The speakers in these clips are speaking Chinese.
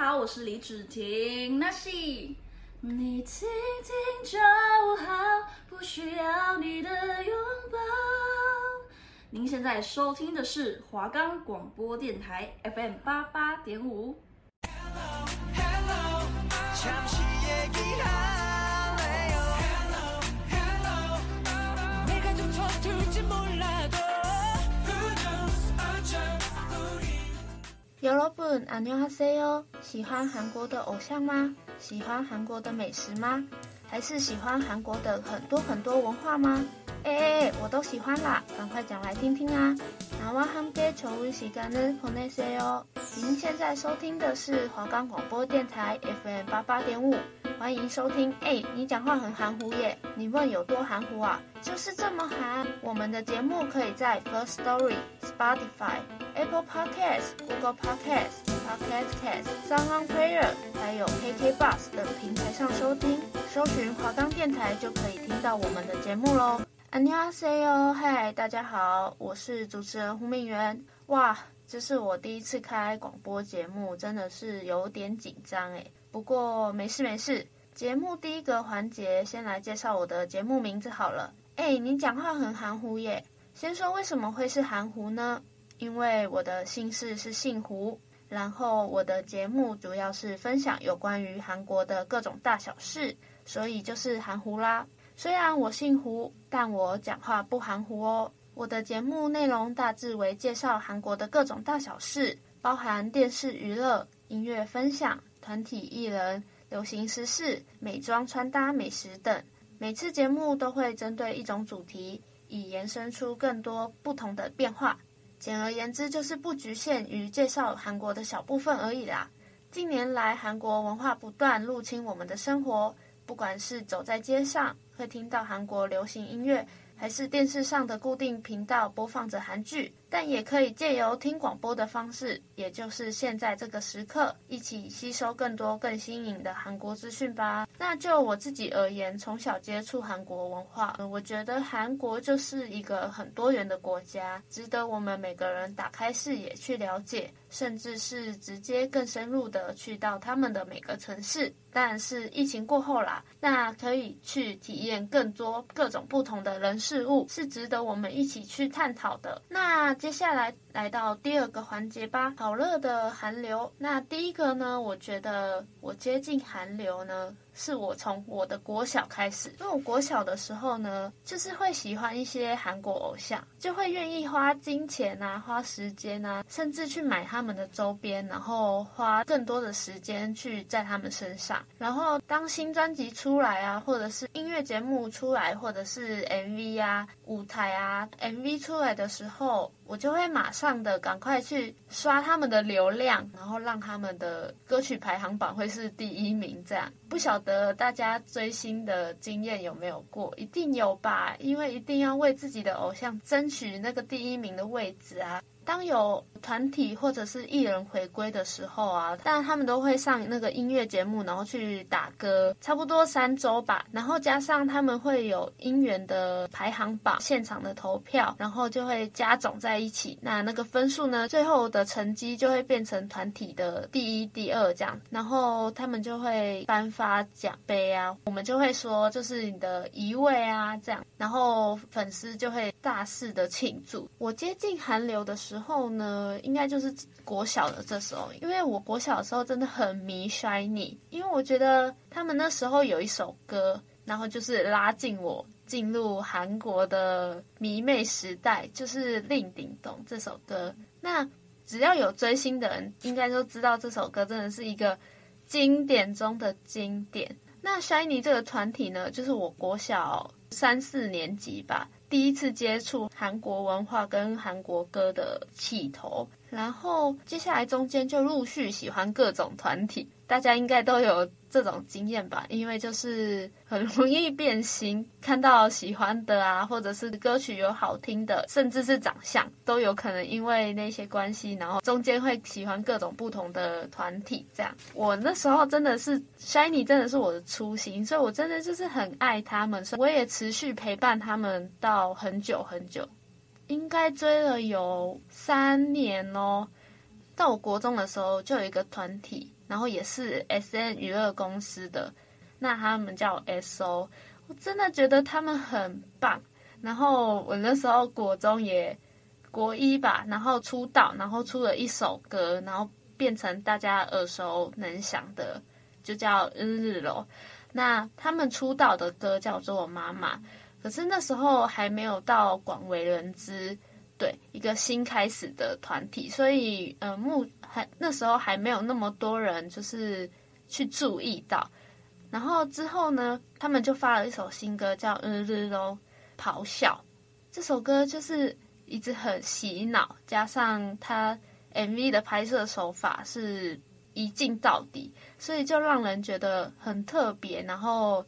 好，我是李芷婷。那是你听听就好，不需要你的拥抱。您现在收听的是华冈广播电台 FM 八八点五。 여러분，안녕하세요。喜欢韩国的偶像吗？喜欢韩国的美食吗？ 还是喜欢韩国的很多很多文化吗？哎哎哎，我都喜欢啦！赶快讲来听听啊！나와함께좋은시간을보내세요。您现在收听的是华冈广播电台 FM 八八点五，欢迎收听。哎，你讲话很含糊耶！你问有多含糊啊？就是这么含。我们的节目可以在 First Story、Spotify。Apple Podcast、Google Podcast、Pocket Cast、SoundOnPlayer，还有 KK Bus 等平台上收听， 搜寻华冈电台就可以听到我们的节目喽。안녕하세요，嗨，大家好，我是主持人胡明媛。哇，这是我第一次开广播节目，真的是有点紧张诶。不过没事没事，节目第一个环节先来介绍我的节目名字好了。诶，你讲话很含糊耶。先说为什么会是含糊呢？因为我的姓氏是姓胡，然后我的节目主要是分享有关于韩国的各种大小事， 所以就是含糊啦。虽然我姓胡，但我讲话不含糊哦。我的节目内容大致为介绍韩国的各种大小事，包含电视娱乐、音乐分享、团体艺人、流行时事、美妆穿搭、美食等。每次节目都会针对一种主题，以延伸出更多不同的变化。简而言之，就是不局限于介绍韩国的小部分而已啦。近年来，韩国文化不断入侵我们的生活，不管是走在街上，会听到韩国流行音乐。还是电视上的固定频道播放着韩剧，但也可以借由听广播的方式，也就是现在这个时刻，一起吸收更多更新颖的韩国资讯吧。那就我自己而言，从小接触韩国文化，我觉得韩国就是一个很多元的国家，值得我们每个人打开视野去了解，甚至是直接更深入的去到他们的每个城市。但是疫情过后啦，那可以去体验更多各种不同的人事物，是值得我们一起去探讨的。那接下来来到第二个环节吧，好热的韩流。那第一个呢，我觉得我接近韩流呢。是我从我的国小开始，因为我国小的时候呢，就是会喜欢一些韩国偶像，就会愿意花金钱啊，花时间啊，甚至去买他们的周边，然后花更多的时间去在他们身上。然后当新专辑出来啊，或者是音乐节目出来，或者是 MV 啊、舞台啊、MV 出来的时候，我就会马上上的赶快去刷他们的流量，然后让他们的歌曲排行榜会是第一名。这样不晓得大家追星的经验有没有过？一定有吧，因为一定要为自己的偶像争取那个第一名的位置啊。当有团体或者是艺人回归的时候啊，当然他们都会上那个音乐节目，然后去打歌，差不多三周吧。然后加上他们会有音源的排行榜、现场的投票，然后就会加总在一起。那那个分数呢，最后的成绩就会变成团体的第一、第二这样。然后他们就会颁发奖杯啊，我们就会说就是你的一位啊这样。然后粉丝就会大肆的庆祝。我接近韩流的时候后呢，应该就是国小的这时候，因为我国小的时候真的很迷 Shiny，因为我觉得他们那时候有一首歌，然后就是拉近我进入韩国的迷妹时代，就是《令叮咚》这首歌。那只要有追星的人，应该都知道这首歌真的是一个经典中的经典。那 Shiny 这个团体呢，就是我国小三四年级吧。第一次接触韩国文化跟韩国歌的起头，然后接下来中间就陆续喜欢各种团体，大家应该都有这种经验吧？因为就是很容易变心，看到喜欢的啊，或者是歌曲有好听的，甚至是长相，都有可能因为那些关系，然后中间会喜欢各种不同的团体。这样，我那时候真的是 Shiny，真的是我的初心，所以我真的就是很爱他们，所以我也持续陪伴他们到。很久很久，应该追了有三年哦。到我国中的时候，就有一个团体，然后也是 S N 娱乐公司的，那他们叫 SO，我真的觉得他们很棒。然后我那时候国中也国一吧，然后出道，然后出了一首歌，然后变成大家耳熟能详的，就叫《日日楼》。那他们出道的歌叫做《妈妈》，可是那时候还没有到广为人知，对，一个新开始的团体，所以呃，目还那时候还没有那么多人就是去注意到。然后之后呢，他们就发了一首新歌叫《日日楼》。咆哮这首歌就是一直很洗脑，加上他 MV 的拍摄手法是一镜到底，所以就让人觉得很特别。然后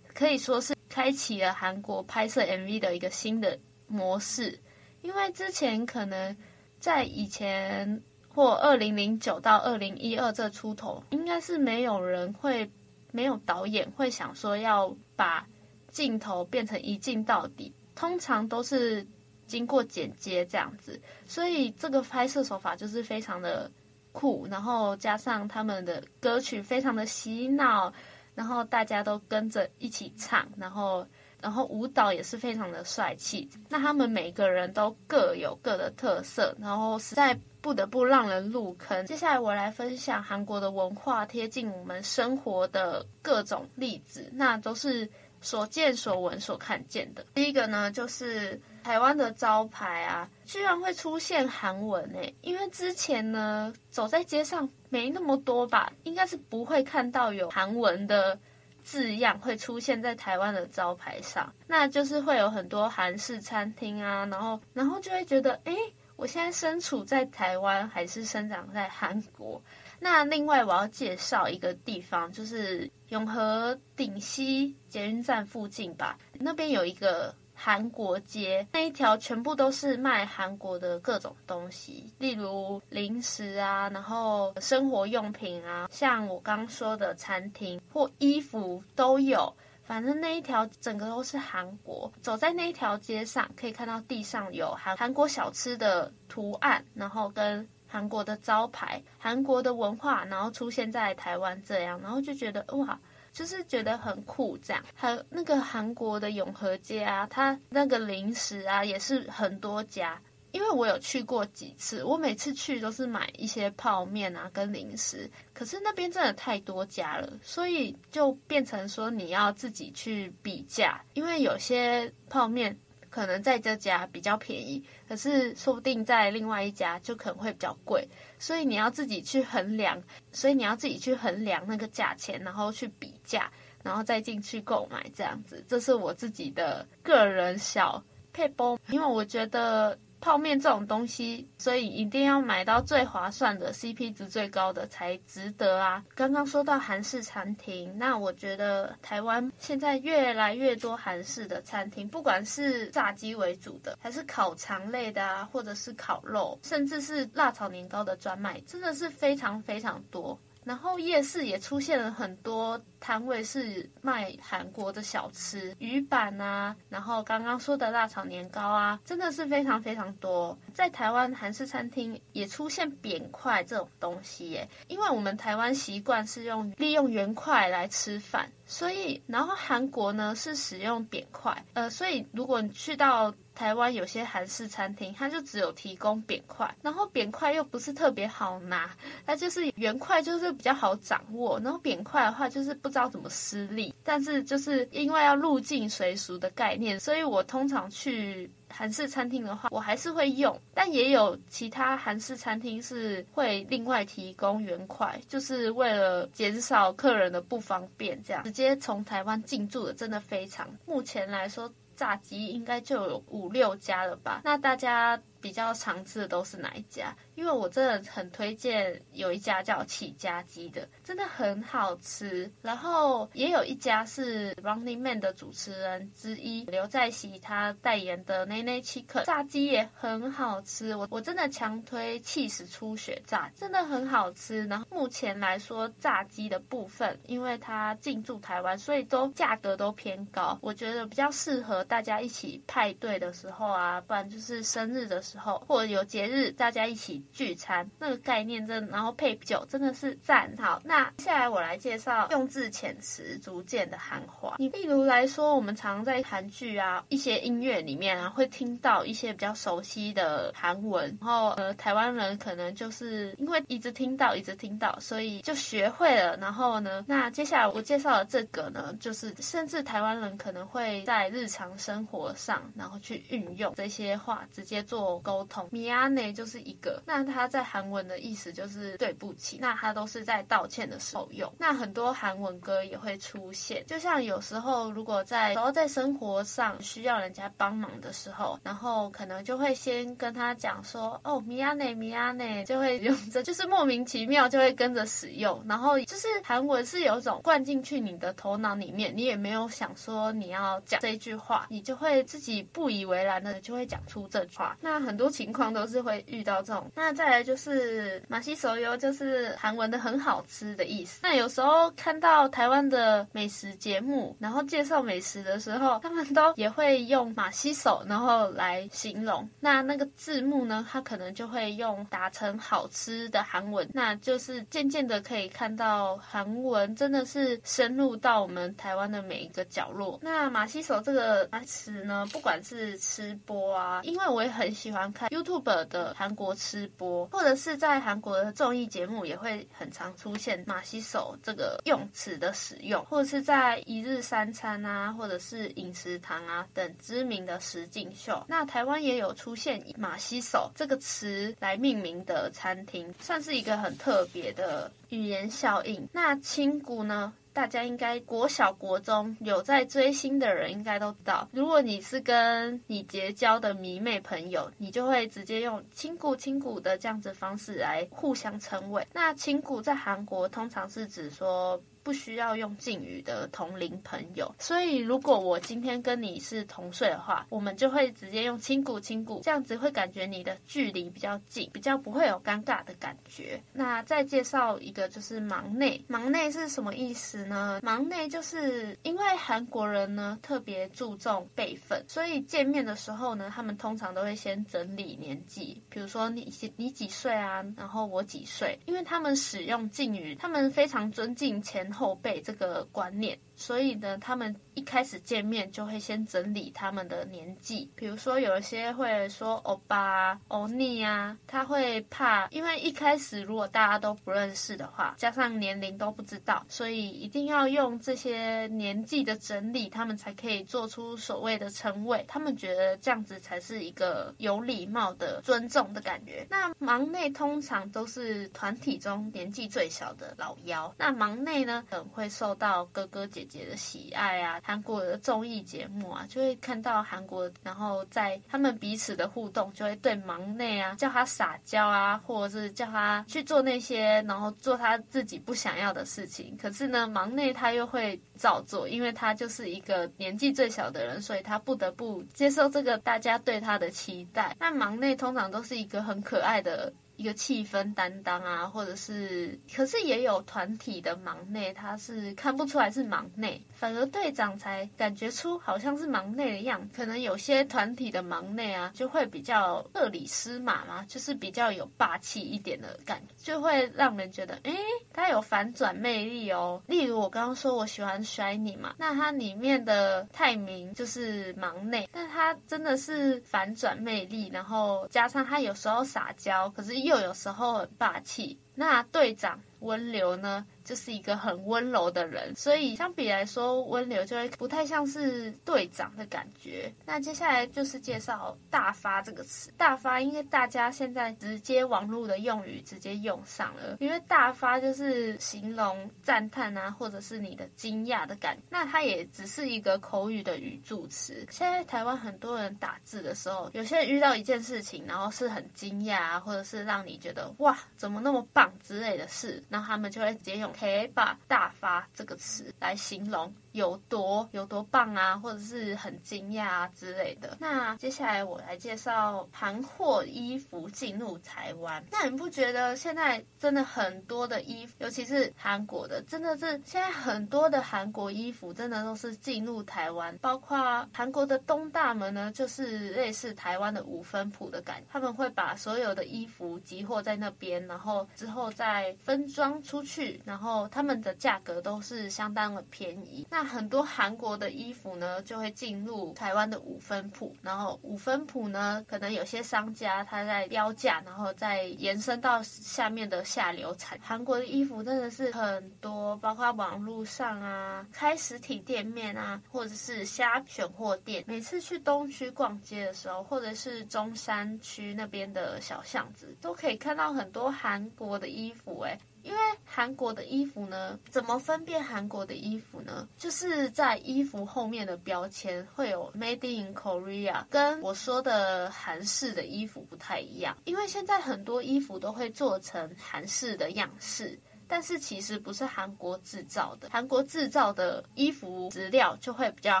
可以说是开启了韩国拍摄 MV 的一个新的模式，因为之前可能在以前或二零零九到二零一二这出头，应该是没有人会，没有导演会想说要把。镜头变成一镜到底，通常都是经过剪接这样子，所以这个拍摄手法就是非常的酷，然后加上他们的歌曲非常的洗脑，然后大家都跟着一起唱，然后然后舞蹈也是非常的帅气。那他们每个人都各有各的特色，然后实在不得不让人入坑。接下来我来分享韩国的文化贴近我们生活的各种例子，那都是。所见所闻所看见的，第一个呢，就是台湾的招牌啊，居然会出现韩文诶，因为之前呢，走在街上没那么多吧，应该是不会看到有韩文的字样会出现在台湾的招牌上，那就是会有很多韩式餐厅啊，然后然后就会觉得，诶，我现在身处在台湾还是生长在韩国？那另外我要介绍一个地方，就是永和顶溪捷运站附近吧。那边有一个韩国街，那一条全部都是卖韩国的各种东西，例如零食啊，然后生活用品啊，像我刚说的餐厅或衣服都有。反正那一条整个都是韩国。走在那一条街上，可以看到地上有韩韩国小吃的图案，然后跟。韩国的招牌，韩国的文化，然后出现在台湾这样，然后就觉得哇，就是觉得很酷这样。还有那个韩国的永和街啊，它那个零食啊也是很多家，因为我有去过几次，我每次去都是买一些泡面啊跟零食，可是那边真的太多家了，所以就变成说你要自己去比价，因为有些泡面。可能在这家比较便宜，可是说不定在另外一家就可能会比较贵，所以你要自己去衡量，所以你要自己去衡量那个价钱，然后去比价，然后再进去购买这样子。这是我自己的个人小配包，因为我觉得。泡面这种东西，所以一定要买到最划算的、CP 值最高的才值得啊！刚刚说到韩式餐厅，那我觉得台湾现在越来越多韩式的餐厅，不管是炸鸡为主的，还是烤肠类的啊，或者是烤肉，甚至是辣炒年糕的专卖，真的是非常非常多。然后夜市也出现了很多摊位是卖韩国的小吃，鱼板啊，然后刚刚说的辣炒年糕啊，真的是非常非常多。在台湾韩式餐厅也出现扁块这种东西耶，因为我们台湾习惯是用利用圆块来吃饭，所以然后韩国呢是使用扁块，呃，所以如果你去到。台湾有些韩式餐厅，它就只有提供扁块，然后扁块又不是特别好拿，它就是圆块就是比较好掌握，然后扁块的话就是不知道怎么施力。但是就是因为要入境随俗的概念，所以我通常去韩式餐厅的话，我还是会用，但也有其他韩式餐厅是会另外提供圆块，就是为了减少客人的不方便，这样直接从台湾进驻的真的非常。目前来说。炸鸡应该就有五六家了吧？那大家比较常吃的都是哪一家？因为我真的很推荐有一家叫起家鸡的，真的很好吃。然后也有一家是 Running Man 的主持人之一刘在熙他代言的 NeNe Chicken 炸鸡也很好吃。我我真的强推气死初雪炸，真的很好吃。然后目前来说炸鸡的部分，因为它进驻台湾，所以都价格都偏高。我觉得比较适合大家一起派对的时候啊，不然就是生日的时时候，或者有节日大家一起聚餐，那个概念真，然后配酒真的是赞。好，那接下来我来介绍用字遣词逐渐的韩化。你例如来说，我们常在韩剧啊、一些音乐里面啊，会听到一些比较熟悉的韩文，然后呃，台湾人可能就是因为一直听到，一直听到，所以就学会了。然后呢，那接下来我介绍的这个呢，就是甚至台湾人可能会在日常生活上，然后去运用这些话，直接做沟通。미안해就是一个，那它在韩文的意思就是对不起，那它都是在道歉的时候用。那很多韩文歌也会出现，就像有时候如果在然后在生活上需要人家帮忙的时候，然后可能就会先跟他讲说，哦，미안 해， 미안 해， 就会用着，就是莫名其妙就会跟着使用。然后就是韩文是有种灌进去你的头脑里面，你也没有想说你要讲这句话，你就会自己不以为然的就会讲出这句话。那很。很多情况都是会遇到这种。那再来就是马西手游，就是韩文的很好吃的意思。那有时候看到台湾的美食节目，然后介绍美食的时候，他们都也会用马西手，然后来形容。那那个字幕呢，它可能就会用打成好吃的韩文，那就是渐渐的可以看到韩文真的是深入到我们台湾的每一个角落。那马西手这个词呢，不管是吃播啊，因为我也很喜欢看 YouTube 的韩国吃播，或者是在韩国的综艺节目也会很常出现马西手这个用词的使用，或者是在一日三餐啊，或者是饮食堂啊等知名的实境秀。那台湾也有出现以马西手这个词来命名的餐厅，算是一个很特别的语言效应。那清谷呢？大家应该国小国中有在追星的人应该都知道，如果你是跟你结交的迷妹朋友，你就会直接用亲骨亲骨的这样子方式来互相称谓。那亲骨在韩国通常是指说。不需要用敬语的同龄朋友，所以如果我今天跟你是同岁的话，我们就会直接用亲骨亲骨，这样子会感觉你的距离比较近，比较不会有尴尬的感觉。那再介绍一个就是忙内，忙内是什么意思呢？忙内就是因为韩国人呢特别注重辈分，所以见面的时候呢，他们通常都会先整理年纪，比如说你你几岁啊，然后我几岁，因为他们使用敬语，他们非常尊敬前后辈这个观念。所以呢，他们一开始见面就会先整理他们的年纪，比如说有一些会说欧巴、欧尼啊，他会怕，因为一开始如果大家都不认识的话，加上年龄都不知道，所以一定要用这些年纪的整理，他们才可以做出所谓的称谓。他们觉得这样子才是一个有礼貌的尊重的感觉。那忙内通常都是团体中年纪最小的老幺，那忙内呢，可能会受到哥哥姐姐姐的喜爱啊，韩国的综艺节目啊，就会看到韩国，然后在他们彼此的互动，就会对忙内啊叫他撒娇啊，或者是叫他去做那些，然后做他自己不想要的事情。可是呢，忙内他又会照做，因为他就是一个年纪最小的人，所以他不得不接受这个大家对他的期待。那忙内通常都是一个很可爱的。一个气氛担当啊，或者是，可是也有团体的忙内，他是看不出来是忙内，反而队长才感觉出好像是忙内的样。可能有些团体的忙内啊，就会比较克里斯玛嘛，就是比较有霸气一点的感觉，就会让人觉得，诶，他有反转魅力哦。例如我刚刚说我喜欢 SHINee 嘛，那他里面的泰明就是忙内，但他真的是反转魅力，然后加上他有时候撒娇，可是又。又有时候很霸气，那队长温流呢？就是一个很温柔的人，所以相比来说，温流就会不太像是队长的感觉。那接下来就是介绍“大发”这个词，“大发”因为大家现在直接网络的用语直接用上了，因为“大发”就是形容赞叹啊，或者是你的惊讶的感。那它也只是一个口语的语助词。现在台湾很多人打字的时候，有些人遇到一件事情，然后是很惊讶啊，或者是让你觉得哇，怎么那么棒？之类的事，那他们就会直接用 K 把大发这个词来形容。有多有多棒啊，或者是很惊讶啊之类的。那接下来我来介绍韩货衣服进入台湾。那你不觉得现在真的很多的衣服，尤其是韩国的，真的是现在很多的韩国衣服真的都是进入台湾，包括韩国的东大门呢，就是类似台湾的五分埔的感觉。他们会把所有的衣服集货在那边，然后之后后再分装出去，然后他们的价格都是相当的便宜。那很多韩国的衣服呢，就会进入台湾的五分铺，然后五分铺呢，可能有些商家他在标价，然后再延伸到下面的下流产。韩国的衣服真的是很多，包括网络上啊，开实体店面啊，或者是虾选货店。每次去东区逛街的时候，或者是中山区那边的小巷子，都可以看到很多韩国的衣服，哎。因为韩国的衣服呢，怎么分辨韩国的衣服呢？就是在衣服后面的标签会有 Made in Korea，跟我说的韩式的衣服不太一样。因为现在很多衣服都会做成韩式的样式。但是其实不是韩国制造的，韩国制造的衣服质料就会比较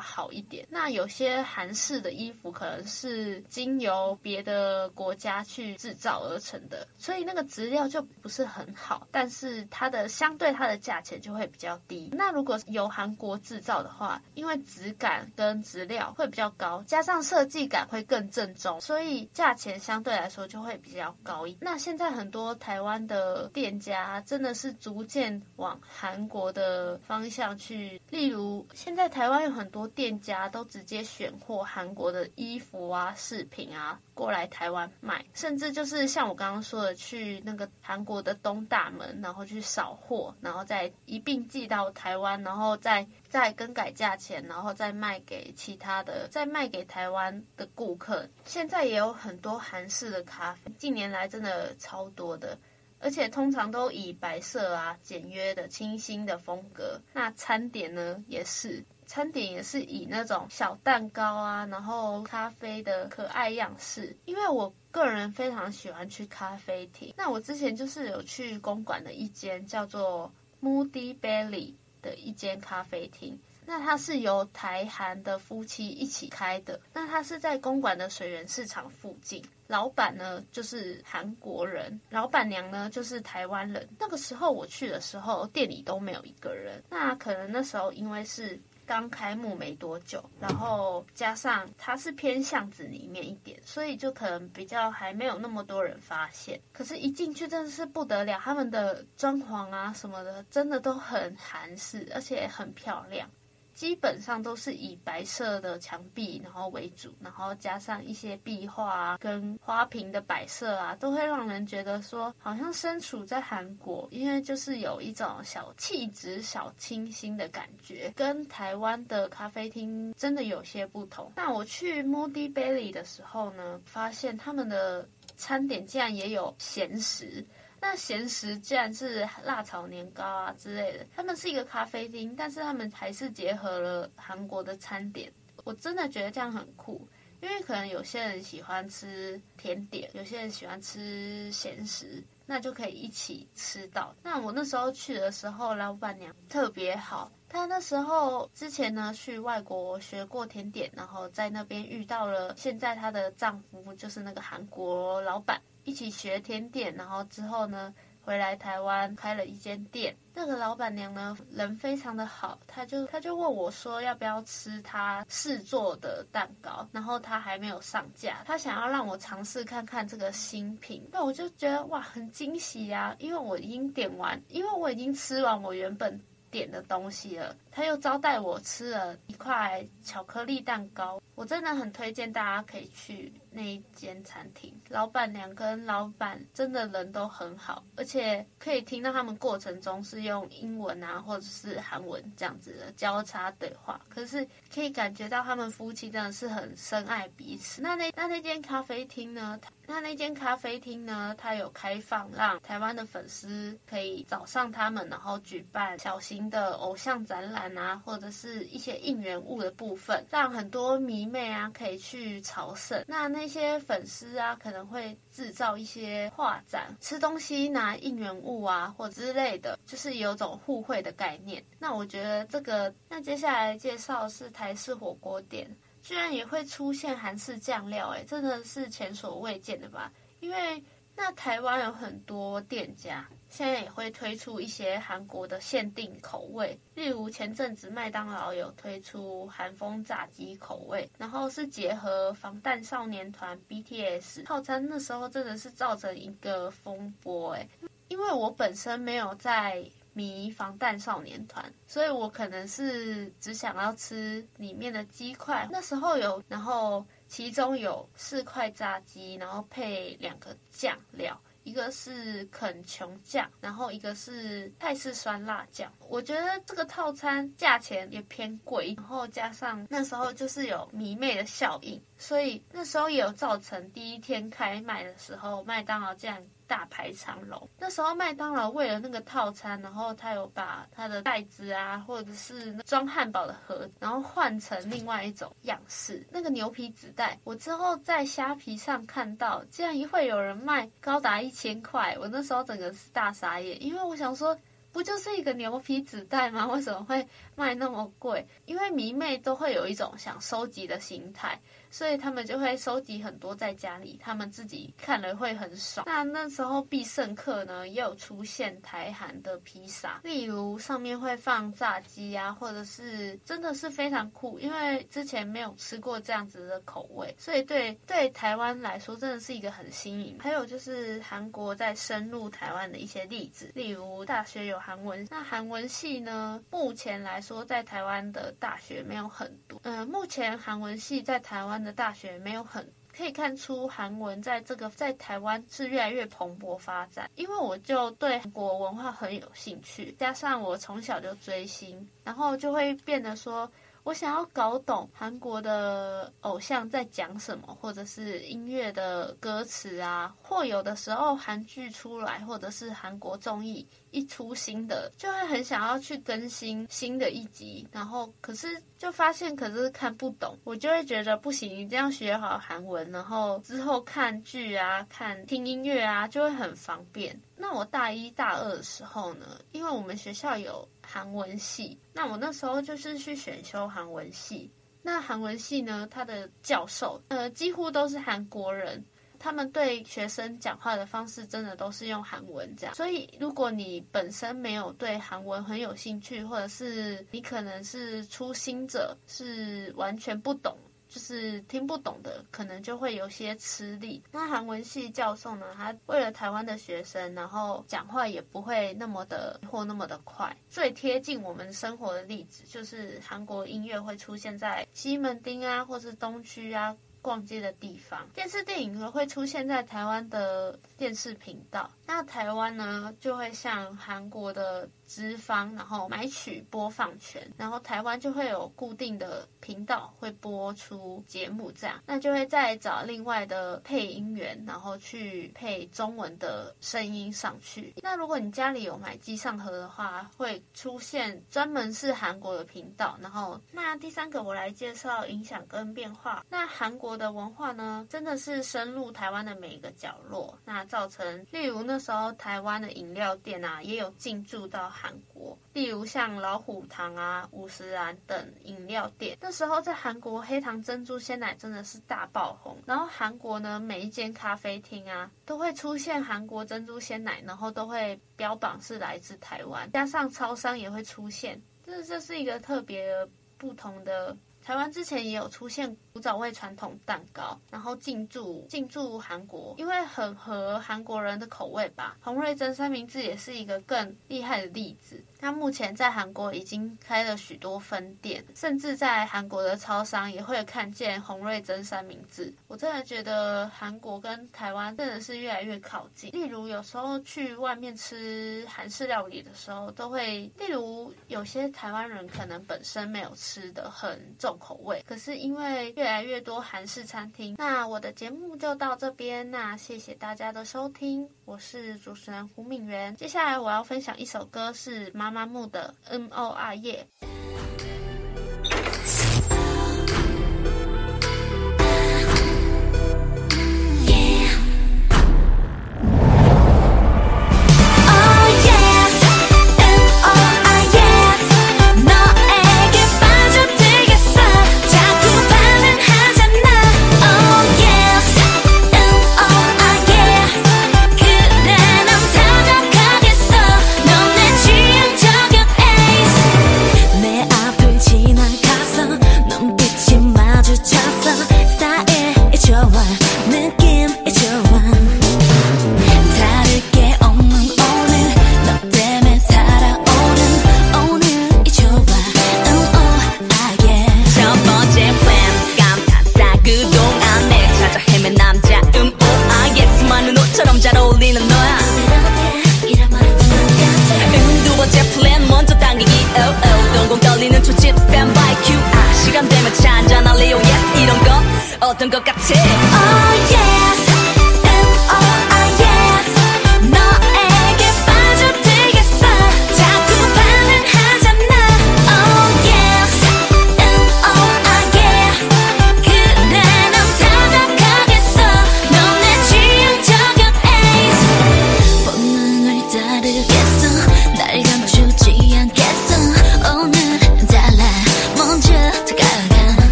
好一点。那有些韩式的衣服可能是经由别的国家去制造而成的，所以那个质料就不是很好，但是它的相对它的价钱就会比较低。那如果由韩国制造的话，因为质感跟质料会比较高，加上设计感会更正宗，所以价钱相对来说就会比较高一。那现在很多台湾的店家真的是。逐渐往韩国的方向去，例如现在台湾有很多店家都直接选货韩国的衣服啊、饰品啊过来台湾卖，甚至就是像我刚刚说的，去那个韩国的东大门，然后去扫货，然后再一并寄到台湾，然后再再更改价钱，然后再卖给其他的，再卖给台湾的顾客。现在也有很多韩式的咖啡，近年来真的超多的。而且通常都以白色啊、简约的、清新的风格。那餐点呢，也是餐点也是以那种小蛋糕啊，然后咖啡的可爱样式。因为我个人非常喜欢去咖啡厅。那我之前就是有去公馆的一间叫做 Moody Belly 的一间咖啡厅。那它是由台韩的夫妻一起开的。那它是在公馆的水源市场附近。老板呢就是韩国人，老板娘呢就是台湾人。那个时候我去的时候，店里都没有一个人。那可能那时候因为是刚开幕没多久，然后加上它是偏巷子里面一点，所以就可能比较还没有那么多人发现。可是，一进去真的是不得了，他们的装潢啊什么的，真的都很韩式，而且很漂亮。基本上都是以白色的墙壁然后为主，然后加上一些壁画啊，跟花瓶的摆设啊，都会让人觉得说好像身处在韩国，因为就是有一种小气质、小清新的感觉，跟台湾的咖啡厅真的有些不同。那我去 Moody Belly 的时候呢，发现他们的餐点竟然也有咸食。那咸食竟然是辣炒年糕啊之类的，他们是一个咖啡厅，但是他们还是结合了韩国的餐点，我真的觉得这样很酷，因为可能有些人喜欢吃甜点，有些人喜欢吃咸食，那就可以一起吃到。那我那时候去的时候，老板娘特别好，她那时候之前呢去外国学过甜点，然后在那边遇到了现在她的丈夫，就是那个韩国老板。一起学甜点，然后之后呢，回来台湾开了一间店。那个老板娘呢，人非常的好，她就她就问我说要不要吃她试做的蛋糕，然后她还没有上架，她想要让我尝试看看这个新品。那我就觉得哇，很惊喜呀，因为我已经点完，因为我已经吃完我原本点的东西了。他又招待我吃了一块巧克力蛋糕，我真的很推荐大家可以去那一间餐厅。老板娘跟老板真的人都很好，而且可以听到他们过程中是用英文啊，或者是韩文这样子的交叉对话。可是可以感觉到他们夫妻真的是很深爱彼此。那那那那间咖啡厅呢？那那间咖啡厅呢？它有开放让台湾的粉丝可以找上他们，然后举办小型的偶像展览。啊，或者是一些应援物的部分，让很多迷妹啊可以去朝圣。那那些粉丝啊，可能会制造一些画展，吃东西拿应援物啊，或之类的，就是有种互惠的概念。那我觉得这个，那接下来介绍是台式火锅店，居然也会出现韩式酱料，哎，真的是前所未见的吧？因为那台湾有很多店家。现在也会推出一些韩国的限定口味，例如前阵子麦当劳有推出韩风炸鸡口味，然后是结合防弹少年团 BTS 套餐，那时候真的是造成一个风波诶，因为我本身没有在迷防弹少年团，所以我可能是只想要吃里面的鸡块，那时候有，然后其中有四块炸鸡，然后配两个酱料。一个是肯琼酱，然后一个是泰式酸辣酱。我觉得这个套餐价钱也偏贵，然后加上那时候就是有迷妹的效应，所以那时候也有造成第一天开卖的时候，麦当劳这样。大排长龙。那时候麦当劳为了那个套餐，然后他有把他的袋子啊，或者是装汉堡的盒，然后换成另外一种样式。那个牛皮纸袋，我之后在虾皮上看到，竟然一会有人卖高达一千块。我那时候整个是大傻眼，因为我想说，不就是一个牛皮纸袋吗？为什么会卖那么贵？因为迷妹都会有一种想收集的心态。所以他们就会收集很多在家里，他们自己看了会很爽。那那时候必胜客呢，也有出现台韩的披萨，例如上面会放炸鸡啊，或者是真的是非常酷，因为之前没有吃过这样子的口味，所以对对台湾来说真的是一个很新颖。还有就是韩国在深入台湾的一些例子，例如大学有韩文，那韩文系呢，目前来说在台湾的大学没有很多。嗯、目前韩文系在台湾的大学没有很可以看出韩文在这个在台湾是越来越蓬勃发展，因为我就对韩国文化很有兴趣，加上我从小就追星，然后就会变得说。我想要搞懂韩国的偶像在讲什么，或者是音乐的歌词啊，或有的时候韩剧出来，或者是韩国综艺一出新的，就会很想要去更新新的一集，然后可是就发现可是看不懂，我就会觉得不行，一定要学好韩文，然后之后看剧啊、看听音乐啊就会很方便。那我大一大二的时候呢，因为我们学校有。韩文系，那我那时候就是去选修韩文系。那韩文系呢，他的教授呃几乎都是韩国人，他们对学生讲话的方式真的都是用韩文这样。所以如果你本身没有对韩文很有兴趣，或者是你可能是初心者，是完全不懂。就是听不懂的，可能就会有些吃力。那韩文系教授呢，他为了台湾的学生，然后讲话也不会那么的或那么的快。最贴近我们生活的例子，就是韩国音乐会出现在西门町啊，或是东区啊。逛街的地方，电视电影呢会出现在台湾的电视频道。那台湾呢就会像韩国的资方，然后买取播放权，然后台湾就会有固定的频道会播出节目，这样那就会再找另外的配音员，然后去配中文的声音上去。那如果你家里有买机上盒的话，会出现专门是韩国的频道。然后那第三个我来介绍影响跟变化。那韩国。的文化呢，真的是深入台湾的每一个角落，那造成，例如那时候台湾的饮料店啊，也有进驻到韩国，例如像老虎堂啊、五十岚等饮料店。那时候在韩国，黑糖珍珠鲜奶真的是大爆红，然后韩国呢，每一间咖啡厅啊，都会出现韩国珍珠鲜奶，然后都会标榜是来自台湾，加上超商也会出现，这这是一个特别不同的。台湾之前也有出现古早味传统蛋糕，然后进驻进驻韩国，因为很合韩国人的口味吧。洪瑞珍三明治也是一个更厉害的例子。它目前在韩国已经开了许多分店，甚至在韩国的超商也会看见洪瑞珍三明治。我真的觉得韩国跟台湾真的是越来越靠近。例如有时候去外面吃韩式料理的时候，都会，例如有些台湾人可能本身没有吃的很重口味，可是因为越来越多韩式餐厅，那我的节目就到这边，那谢谢大家的收听，我是主持人胡敏媛。接下来我要分享一首歌是妈。妈木的 N O R 夜。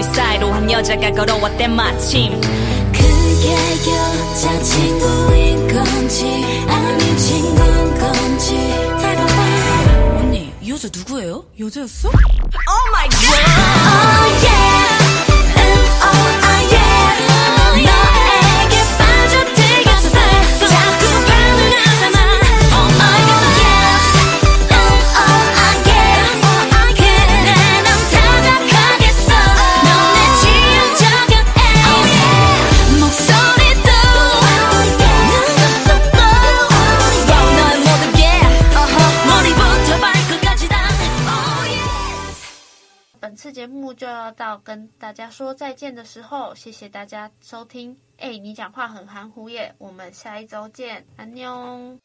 우리 사이로 한 여자가 걸어왔대 마침 그게 여자친구인 건지 아닌 친구인 건지 다가와 언니 이 여자 누구예요? 여자였어? Oh my god! Oh yeah! 到跟大家说再见的时候，谢谢大家收听。哎，你讲话很含糊耶。我们下一周见，安妞。